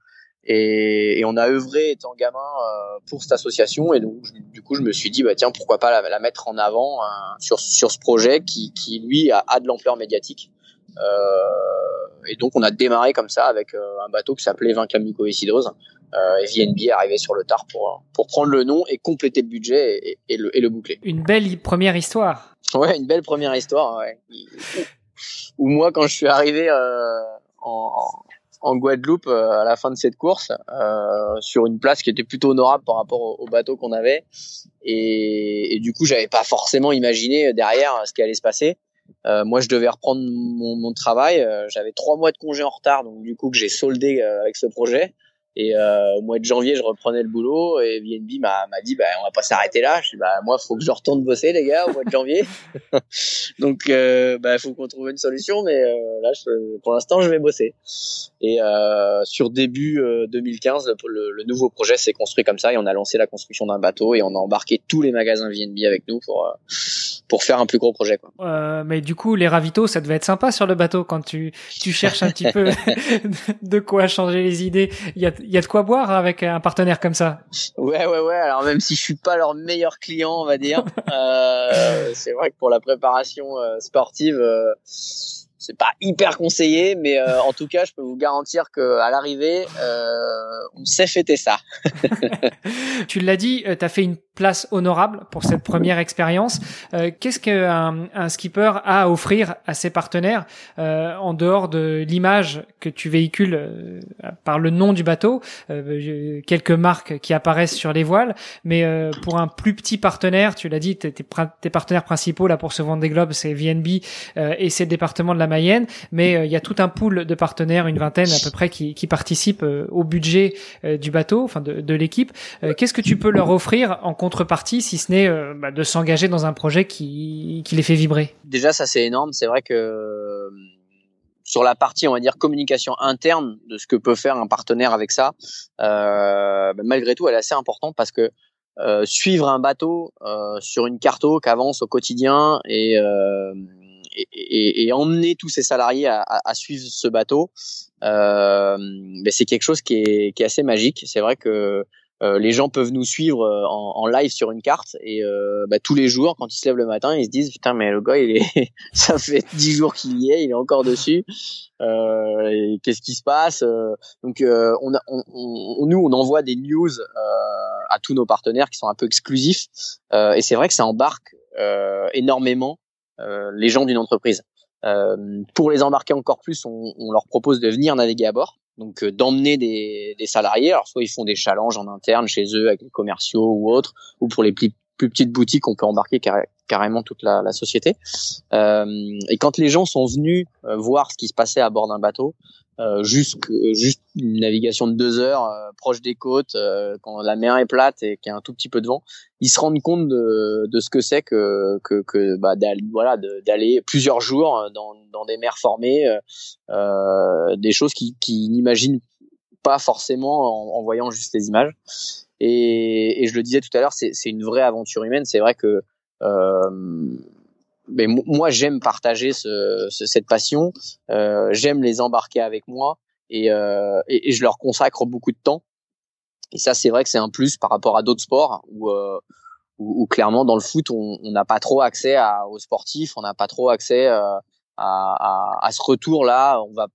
et, on a œuvré étant gamin euh, pour cette association et donc du coup je me suis dit bah tiens pourquoi pas la, mettre en avant hein, sur ce projet qui lui a, de l'ampleur médiatique euh, et donc on a démarré comme ça avec euh, un bateau qui s'appelait Vaincre la mucoviscidose euh, et VNB est arrivé sur le tard pour prendre le nom et compléter le budget et le boucler. Une belle première histoire. Ouais, une belle première histoire. Ouais. Où moi quand je suis arrivé euh, en, en Guadeloupe euh, à la fin de cette course euh, sur une place qui était plutôt honorable par rapport au, bateau qu'on avait et, et, du coup j'avais pas forcément imaginé derrière ce qui allait se passer euh, moi je devais reprendre mon, mon travail j'avais trois mois de congé en retard donc du coup que j'ai soldé avec ce projet et euh, au mois de janvier, je reprenais le boulot et VNB m'a dit bah on va pas s'arrêter là. Je dis bah moi faut que je retourne bosser les gars au mois de janvier. Donc euh, bah faut qu'on trouve une solution mais euh, là je, pour l'instant je vais bosser. Et euh, sur début 2015, euh, le, le, nouveau projet s'est construit comme ça et on a lancé la construction d'un bateau et on a embarqué tous les magasins VNB avec nous pour euh, pour faire un plus gros projet quoi. Euh, mais du coup les ravitaux ça devait être sympa sur le bateau quand tu tu cherches un petit peu de quoi changer les idées. Il y a il y a de quoi boire avec un partenaire comme ça. Ouais, ouais, ouais. Alors même si je suis pas leur meilleur client, on va dire, euh, c'est vrai que pour la préparation euh, sportive, euh, c'est pas hyper conseillé, mais euh, en tout cas, je peux vous garantir que à l'arrivée, euh, on sait fêter ça. tu l'as dit, euh, tu as fait une place honorable pour cette première expérience. Qu'est-ce qu'un un skipper a à offrir à ses partenaires en dehors de l'image que tu véhicules par le nom du bateau, quelques marques qui apparaissent sur les voiles, mais pour un plus petit partenaire, tu l'as dit, tes, partenaires principaux là pour se vendre des globes, c'est VNB et c'est le département de la Mayenne, mais il y a tout un pool de partenaires, une vingtaine à peu près, qui, participent au budget du bateau, enfin de, l'équipe. Qu'est-ce que tu peux leur offrir en contrepartie, si ce n'est bah, de s'engager dans un projet qui, les fait vibrer? Déjà, ça c'est énorme. C'est vrai que sur la partie, on va dire, communication interne de ce que peut faire un partenaire avec ça, euh, bah, malgré tout, elle est assez importante parce que euh, suivre un bateau euh, sur une carto qui avance au quotidien et, euh, et, et, emmener tous ses salariés à, à, suivre ce bateau, euh, bah, c'est quelque chose qui est, qui est assez magique. C'est vrai que euh, les gens peuvent nous suivre euh, en, en, live sur une carte et euh, bah, tous les jours quand ils se lèvent le matin ils se disent putain mais le gars il est ça fait dix jours qu'il y est il est encore dessus euh, qu'est-ce qui se passe donc on, a, on, on, nous on envoie des news à tous nos partenaires qui sont un peu exclusifs et c'est vrai que ça embarque énormément les gens d'une entreprise pour les embarquer encore plus on, on leur propose de venir naviguer à bord donc euh, d'emmener des, des, salariés. Alors soit ils font des challenges en interne chez eux avec les commerciaux ou autres, ou pour les plus, plus petites boutiques, on peut embarquer carrément toute la, la société. Euh, et quand les gens sont venus euh, voir ce qui se passait à bord d'un bateau, euh, juste, une navigation de deux heures euh, proche des côtes, euh, quand la mer est plate et qu'il y a un tout petit peu de vent, ils se rendent compte de, de ce que c'est que, que, que bah, d'aller, voilà, d'aller plusieurs jours dans, dans des mers formées, des choses qu'ils qui n'imaginent pas forcément en, en, voyant juste les images. Et, et je le disais tout à l'heure, c'est, c'est une vraie aventure humaine. C'est vrai que euh, mais moi j'aime partager ce, cette passion, euh, j'aime les embarquer avec moi et, euh, et, je leur consacre beaucoup de temps. Et ça c'est vrai que c'est un plus par rapport à d'autres sports où, euh, où, clairement dans le foot on n'a pas trop accès à, aux sportifs, on n'a pas trop accès euh, à, à, à, ce retour là. On va,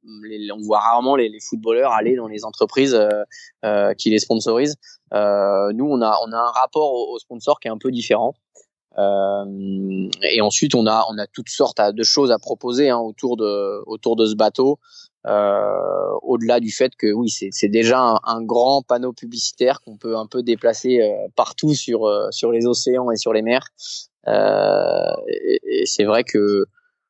on voit rarement les, les, footballeurs aller dans les entreprises euh, euh, qui les sponsorisent. nous on a on a un rapport aux sponsors qui est un peu différent. Euh, et ensuite, on a on a toutes sortes de choses à proposer hein, autour de autour de ce bateau. Euh, au-delà du fait que oui, c'est déjà un, grand panneau publicitaire qu'on peut un peu déplacer euh, partout sur euh, sur les océans et sur les mers. Et, et c'est vrai que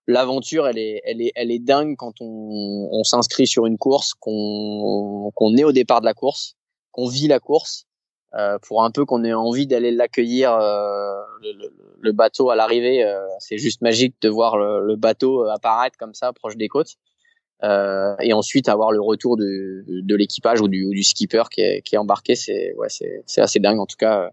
l'aventure, elle est elle est elle est dingue quand on, on s'inscrit sur une course, qu'on qu'on est au départ de la course, qu'on vit la course euh, pour un peu qu'on ait envie d'aller l'accueillir euh, le, le, bateau à l'arrivée euh, c'est juste magique de voir le, le, bateau apparaître comme ça proche des côtes. Et ensuite avoir le retour de, de l'équipage ou du, du, skipper qui est, qui est embarqué c'est ouais c'est assez dingue. En tout cas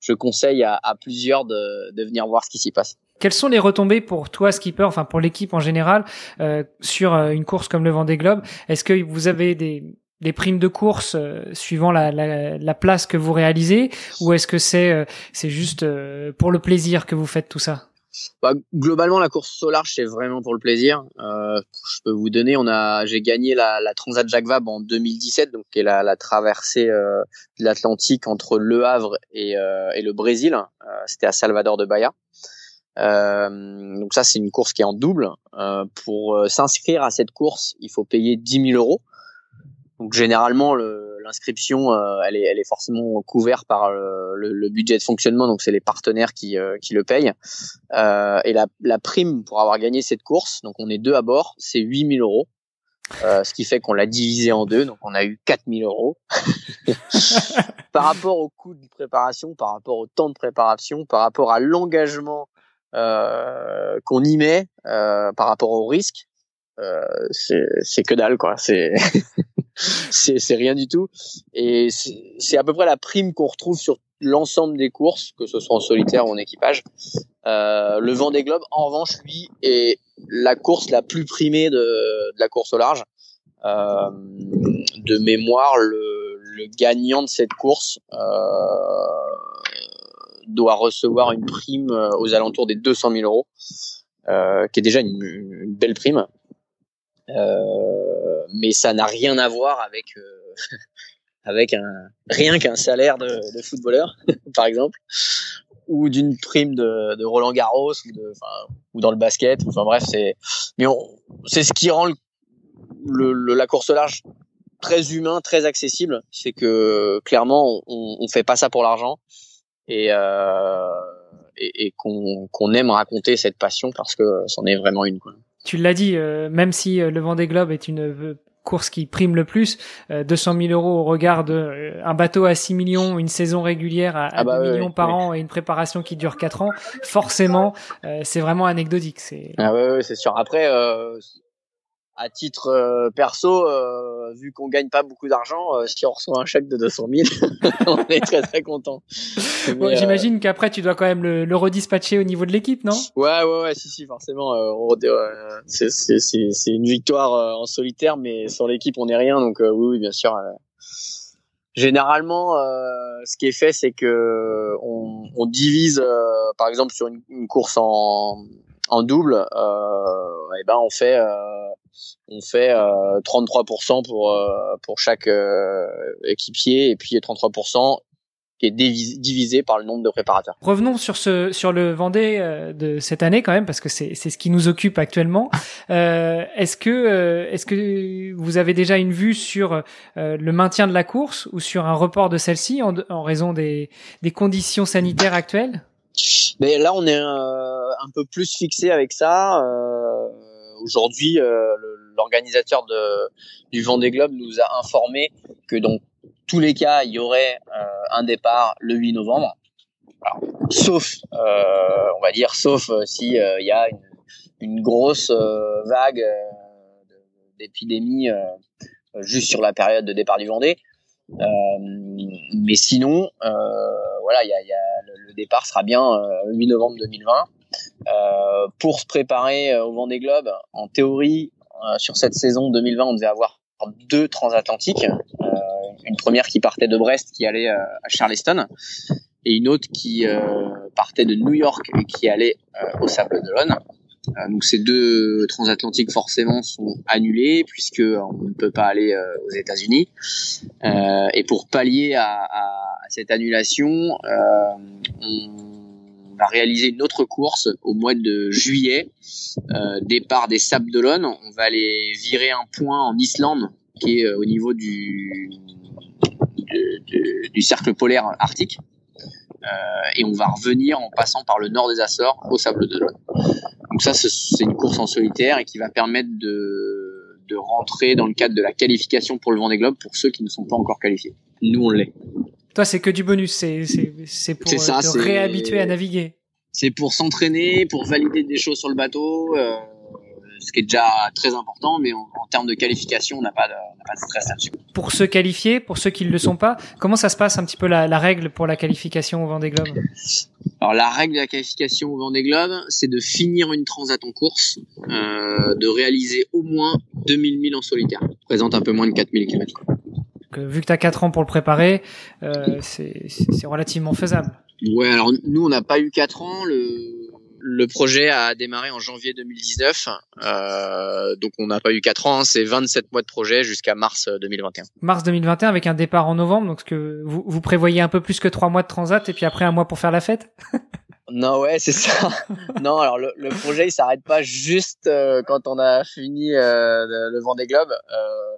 je conseille à, à plusieurs de, de venir voir ce qui s'y passe. Quelles sont les retombées pour toi, skipper, enfin pour l'équipe en général, euh, sur une course comme le Vendée Globe? Est-ce que vous avez des, des primes de course euh, suivant la, la, la, place que vous réalisez ou est-ce que c'est euh, c'est juste euh, pour le plaisir que vous faites tout ça? Bah, globalement la course au large c'est vraiment pour le plaisir. Je peux vous donner on a j'ai gagné la, la Transat Jacques Vabre en 2017 donc qui est la, traversée de l'Atlantique entre Le Havre et, et le Brésil. C'était à Salvador de Bahia. Donc ça c'est une course qui est en double. Pour s'inscrire à cette course il faut payer 10 000 euros donc généralement l'inscription euh, elle est elle est forcément couverte par le, le, budget de fonctionnement. Donc c'est les partenaires qui euh, qui le payent. Euh, et la, la prime pour avoir gagné cette course donc on est deux à bord c'est 8000 euros. Euh, ce qui fait qu'on l'a divisé en deux. Donc on a eu 4000 euros. Par rapport au coût de préparation par rapport au temps de préparation par rapport à l'engagement qu'on y met par rapport au risque c'est que dalle quoi. C'est c'est rien du tout. Et c'est à peu près la prime qu'on retrouve sur l'ensemble des courses, que ce soit en solitaire ou en équipage. Euh, le Vendée Globe, en revanche, lui, est la course la plus primée de, la course au large. Euh, de mémoire, le, gagnant de cette course euh, doit recevoir une prime aux alentours des 200 000 euros, qui est déjà une, belle prime. Mais ça n'a rien à voir avec euh, avec un rien qu'un salaire de, de footballeur, par exemple, ou d'une prime de, de, Roland Garros ou, de, ou dans le basket. Enfin bref, c'est mais c'est ce qui rend le, le, la course large très humain, très accessible. C'est que clairement, on, on fait pas ça pour l'argent et, euh, et, et qu'on qu'on aime raconter cette passion parce que c'en est vraiment une. Quoi. Tu l'as dit, même si le Vendée Globe est une course qui prime le plus, 200 000 euros au regard de un bateau à 6 millions, une saison régulière à, à 2 ah bah millions par an et une préparation qui dure 4 ans, forcément, c'est vraiment anecdotique. C'est ah ouais, ouais c'est sûr. Après, à titre euh, perso, euh, vu qu'on gagne pas beaucoup d'argent, euh, si on reçoit un chèque de 200 000, on est très très content. J'imagine qu'après tu dois quand même le, le redispatcher au niveau de l'équipe, non? Ouais, ouais, ouais, si, si, forcément. c'est une victoire en solitaire, mais sur l'équipe on n'est rien, donc oui, oui, bien sûr. Généralement, ce qui est fait, c'est que on, on divise, par exemple, sur une, une course en, en double, et ben on fait on fait 33% euh, pour euh, pour chaque euh, équipier et puis 33% qui est divisé par le nombre de préparateurs. Revenons sur ce sur le Vendée de cette année quand même parce que c'est c'est ce qui nous occupe actuellement. est-ce que est-ce que vous avez déjà une vue sur le maintien de la course ou sur un report de celle-ci en, en raison des des conditions sanitaires actuelles? Mais là on est un peu plus fixé avec ça. Aujourd'hui, l'organisateur du Vendée Globe nous a informé que dans tous les cas, il y aurait euh, un départ le 8 novembre. sauf, euh, on va dire, sauf euh, si il y a une, grosse vague d'épidémie juste sur la période de départ du Vendée. mais sinon, voilà, le, départ sera bien le 8 novembre 2020. Pour se préparer au Vendée Globe, en théorie, euh, sur cette saison 2020, on devait avoir deux transatlantiques. Euh, une première qui partait de Brest, qui allait euh, à Charleston, et une autre qui partait de New York et qui allait au Sable d'Olonne. donc ces deux transatlantiques forcément sont annulés puisque on ne peut pas aller aux États-Unis. et pour pallier à cette annulation, on va réaliser une autre course au mois de juillet, euh, départ des Sables d'Olonne. On va aller virer un point en Islande, qui est euh, au niveau du, du cercle polaire arctique. Euh, et on va revenir en passant par le nord des Açores au Sable d'Olonne. Donc ça, c'est une course en solitaire et qui va permettre de, de rentrer dans le cadre de la qualification pour le Vendée Globe pour ceux qui ne sont pas encore qualifiés. Nous, on l'est. Toi, c'est que du bonus. C'est c'est pour ça, te réhabituer à naviguer. C'est pour s'entraîner, pour valider des choses sur le bateau, euh, ce qui est déjà très important. Mais en, termes de qualification, on n'a pas, de, pas de stress là-dessus. Pour se qualifier, pour ceux qui ne le sont pas, comment ça se passe un petit peu la, la règle pour la qualification au Vendée Globe Alors la règle de la qualification au Vendée Globe, c'est de finir une transat en course, euh, de réaliser au moins 2000 milles en solitaire. Présente un peu moins de 4000 km vu que tu as 4 ans pour le préparer, euh, c'est relativement faisable. Ouais, alors nous, on n'a pas eu 4 ans. Le, le projet a démarré en janvier 2019. Euh, donc on n'a pas eu 4 ans. Hein. C'est 27 mois de projet jusqu'à mars 2021. Mars 2021 avec un départ en novembre. Donc que vous, vous prévoyez un peu plus que 3 mois de transat et puis après un mois pour faire la fête? Non, ouais, c'est ça. non, alors le, le, projet il s'arrête pas juste euh, quand on a fini euh, le Vendée Globe. Euh, euh,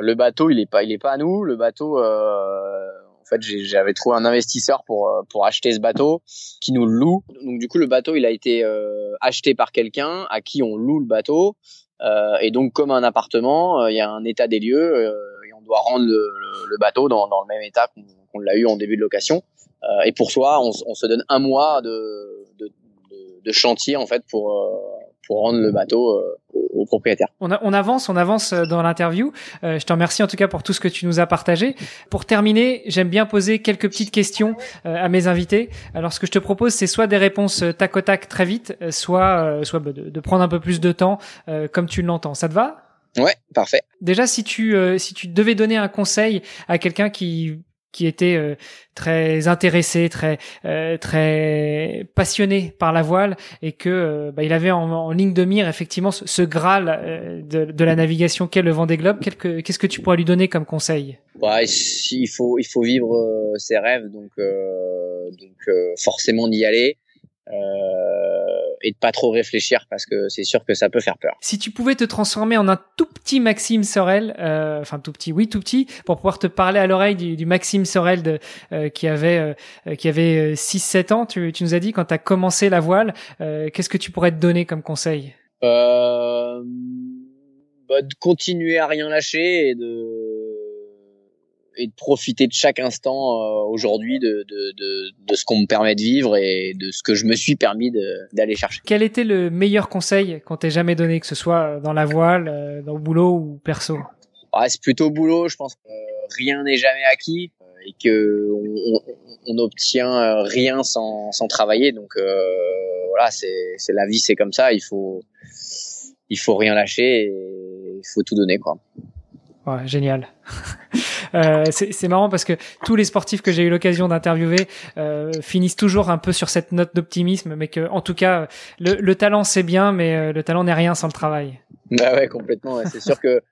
le bateau, il est pas, il est pas à nous. Le bateau, euh, en fait, j'avais trouvé un investisseur pour euh, pour acheter ce bateau qui nous le loue. Donc du coup, le bateau, il a été acheté par quelqu'un à qui on loue le bateau. et donc, comme un appartement, il y a un état des lieux et on doit rendre le, bateau dans, dans, le même état qu'on l'a eu en début de location. et pour soi, on, on, se donne un mois de, de, de chantier en fait pour pour rendre le bateau euh, au, propriétaire. On, on, avance, on avance euh, dans l'interview. Euh, je te remercie en tout cas pour tout ce que tu nous as partagé. Pour terminer, j'aime bien poser quelques petites questions à mes invités. Alors ce que je te propose, c'est soit des réponses tac au tac très vite, soit soit bah, de, de, prendre un peu plus de temps, comme tu l'entends. Ça te va? Ouais, parfait. Déjà, si tu si tu devais donner un conseil à quelqu'un qui qui était euh, très intéressé, très euh, très passionné par la voile et que euh, bah, il avait en, ligne de mire effectivement ce, graal de, la navigation qu'est le Vendée Globe. Qu'est-ce que tu pourrais lui donner comme conseil? Bah, il faut il faut vivre ses rêves donc donc forcément d'y aller. Et de pas trop réfléchir parce que c'est sûr que ça peut faire peur. Si tu pouvais te transformer en un tout petit Maxime Sorel, euh, enfin tout petit, oui tout petit, pour pouvoir te parler à l'oreille du, du, Maxime Sorel de, euh, qui avait euh, qui avait 6-7 ans, tu, tu, nous as dit quand tu as commencé la voile, qu'est-ce que tu pourrais te donner comme conseil? Euh, bah, De continuer à rien lâcher et de et de profiter de chaque instant euh, aujourd'hui de, de, de, de, ce qu'on me permet de vivre et de ce que je me suis permis d'aller chercher. Quel était le meilleur conseil qu'on t'ait jamais donné, que ce soit dans la voile, euh, dans le boulot ou perso? Ouais, C'est plutôt boulot, je pense que rien n'est jamais acquis et que on, on, obtient rien sans, sans travailler. Donc euh, voilà, c'est la vie, c'est comme ça. Il faut il faut rien lâcher et il faut tout donner quoi. Ouais, génial. Euh, c'est marrant parce que tous les sportifs que j'ai eu l'occasion d'interviewer euh, finissent toujours un peu sur cette note d'optimisme, mais que en tout cas le, le talent c'est bien, mais euh, le talent n'est rien sans le travail. Bah ouais, complètement. C'est sûr que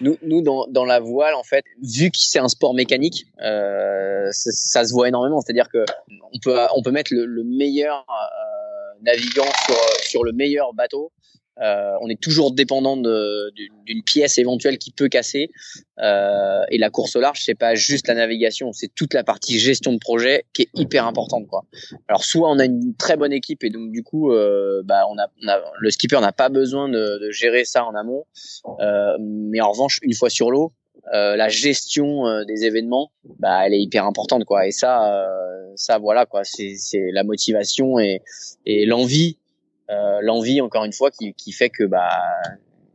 nous, nous dans, la voile, en fait, vu que c'est un sport mécanique, ça, se voit énormément. C'est-à-dire que on peut on peut mettre le, le meilleur navigant sur le meilleur bateau. Euh, on est toujours dépendant d'une pièce éventuelle qui peut casser. Euh, et la course au large, c'est pas juste la navigation, c'est toute la partie gestion de projet qui est hyper importante. Quoi. Alors soit on a une très bonne équipe et donc du coup, euh, bah, on a, on a, le skipper n'a pas besoin de, de, gérer ça en amont. Euh, mais en revanche, une fois sur l'eau, euh, la gestion euh, des événements, bah, elle est hyper importante, quoi. Et ça, euh, ça, voilà, quoi. C'est la motivation et, et l'envie euh, l'envie encore une fois qui, qui fait que bah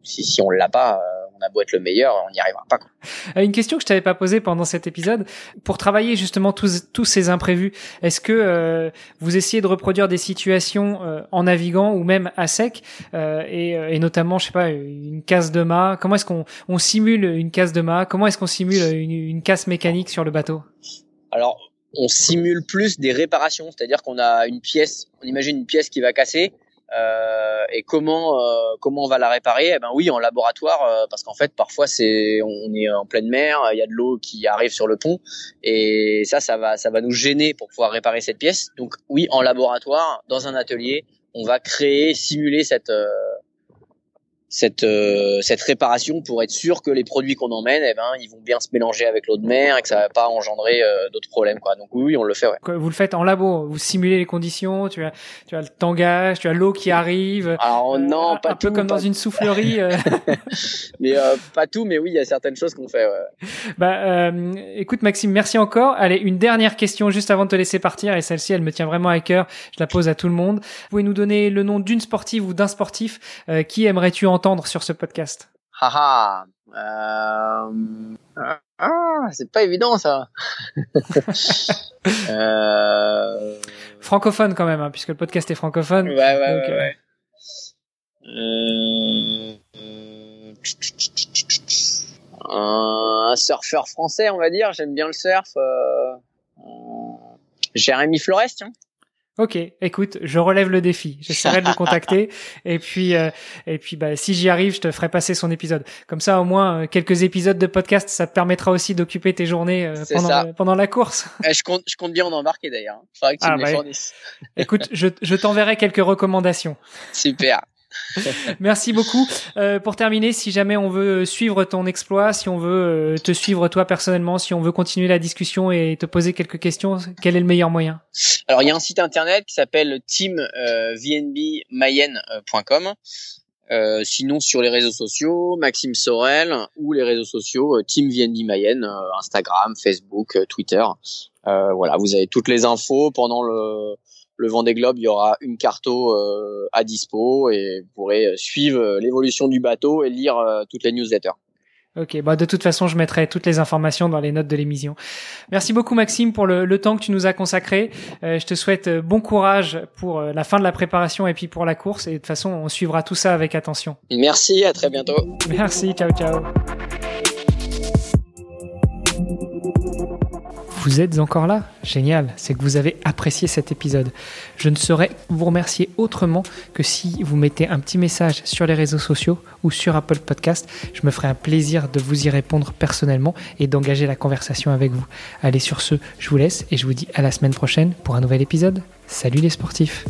si, si on l'a pas, euh, on a beau être le meilleur, on n'y arrivera pas. Quoi. Euh, une question que je t'avais pas posée pendant cet épisode, pour travailler justement tous, tous ces imprévus, est-ce que vous essayez de reproduire des situations en naviguant ou même à sec, et, et, notamment, je sais pas, une casse de mât? Comment est-ce qu'on on simule une casse de mât? Comment est-ce qu'on simule une, une casse mécanique sur le bateau? Alors, on simule plus des réparations, c'est-à-dire qu'on a une pièce, on imagine une pièce qui va casser, euh, et comment euh, comment on va la réparer? Eh ben oui, en laboratoire, euh, parce qu'en fait parfois c'est on est en pleine mer, il y a de l'eau qui arrive sur le pont, et ça ça va ça va nous gêner pour pouvoir réparer cette pièce. Donc oui, en laboratoire, dans un atelier, on va créer, simuler cette cette euh, cette réparation pour être sûr que les produits qu'on emmène eh ben ils vont bien se mélanger avec l'eau de mer et que ça va pas engendrer euh, d'autres problèmes quoi donc oui on le fait ouais. vous le faites en labo vous simulez les conditions tu as tu as le tangage tu as l'eau qui arrive alors non euh, pas un tout, peu comme dans une soufflerie mais pas tout mais oui il y a certaines choses qu'on fait ouais. bah écoute Maxime merci encore allez une dernière question juste avant de te laisser partir et celle-ci elle me tient vraiment à cœur je la pose à tout le monde vous pouvez nous donner le nom d'une sportive ou d'un sportif qui aimerais-tu entendre entendre sur ce podcast Haha. Euh... Ah, c'est pas évident ça. euh... Francophone quand même, hein, puisque le podcast est francophone. Ouais, ouais, donc, ouais. ouais. Euh... Un surfeur français, on va dire. J'aime bien le surf. Euh... Jérémy Flores, tiens. Ok, écoute, je relève le défi. J'essaierai de le contacter et puis euh, et puis bah si j'y arrive, je te ferai passer son épisode. Comme ça, au moins euh, quelques épisodes de podcast, ça te permettra aussi d'occuper tes journées euh, pendant pendant la course. Eh, je compte je compte bien en embarquer d'ailleurs. Faudrait que tu ah, me bah, Écoute, je je t'enverrai quelques recommandations. Super. Merci beaucoup. Euh, pour terminer, si jamais on veut suivre ton exploit, si on veut euh, te suivre toi personnellement, si on veut continuer la discussion et te poser quelques questions, quel est le meilleur moyen? Alors, il y a un site internet qui s'appelle teamvnbmayenne.com. Euh, sinon, sur les réseaux sociaux, Maxime Sorel ou les réseaux sociaux Team VNB Mayenne, Instagram, Facebook, Twitter. voilà, vous avez toutes les infos pendant le le Vendée Globe, il y aura une carto euh, à dispo et vous pourrez euh, suivre euh, l'évolution du bateau et lire toutes les newsletters. Ok, bah de toute façon, je mettrai toutes les informations dans les notes de l'émission. Merci beaucoup Maxime pour le, temps que tu nous as consacré. je te souhaite bon courage pour la fin de la préparation et puis pour la course. Et de toute façon, on suivra tout ça avec attention. Merci, à très bientôt. Merci, ciao ciao. Vous êtes encore là Génial, c'est que vous avez apprécié cet épisode. Je ne saurais vous remercier autrement que si vous mettez un petit message sur les réseaux sociaux ou sur Apple Podcast. Je me ferai un plaisir de vous y répondre personnellement et d'engager la conversation avec vous. Allez sur ce, je vous laisse et je vous dis à la semaine prochaine pour un nouvel épisode. Salut les sportifs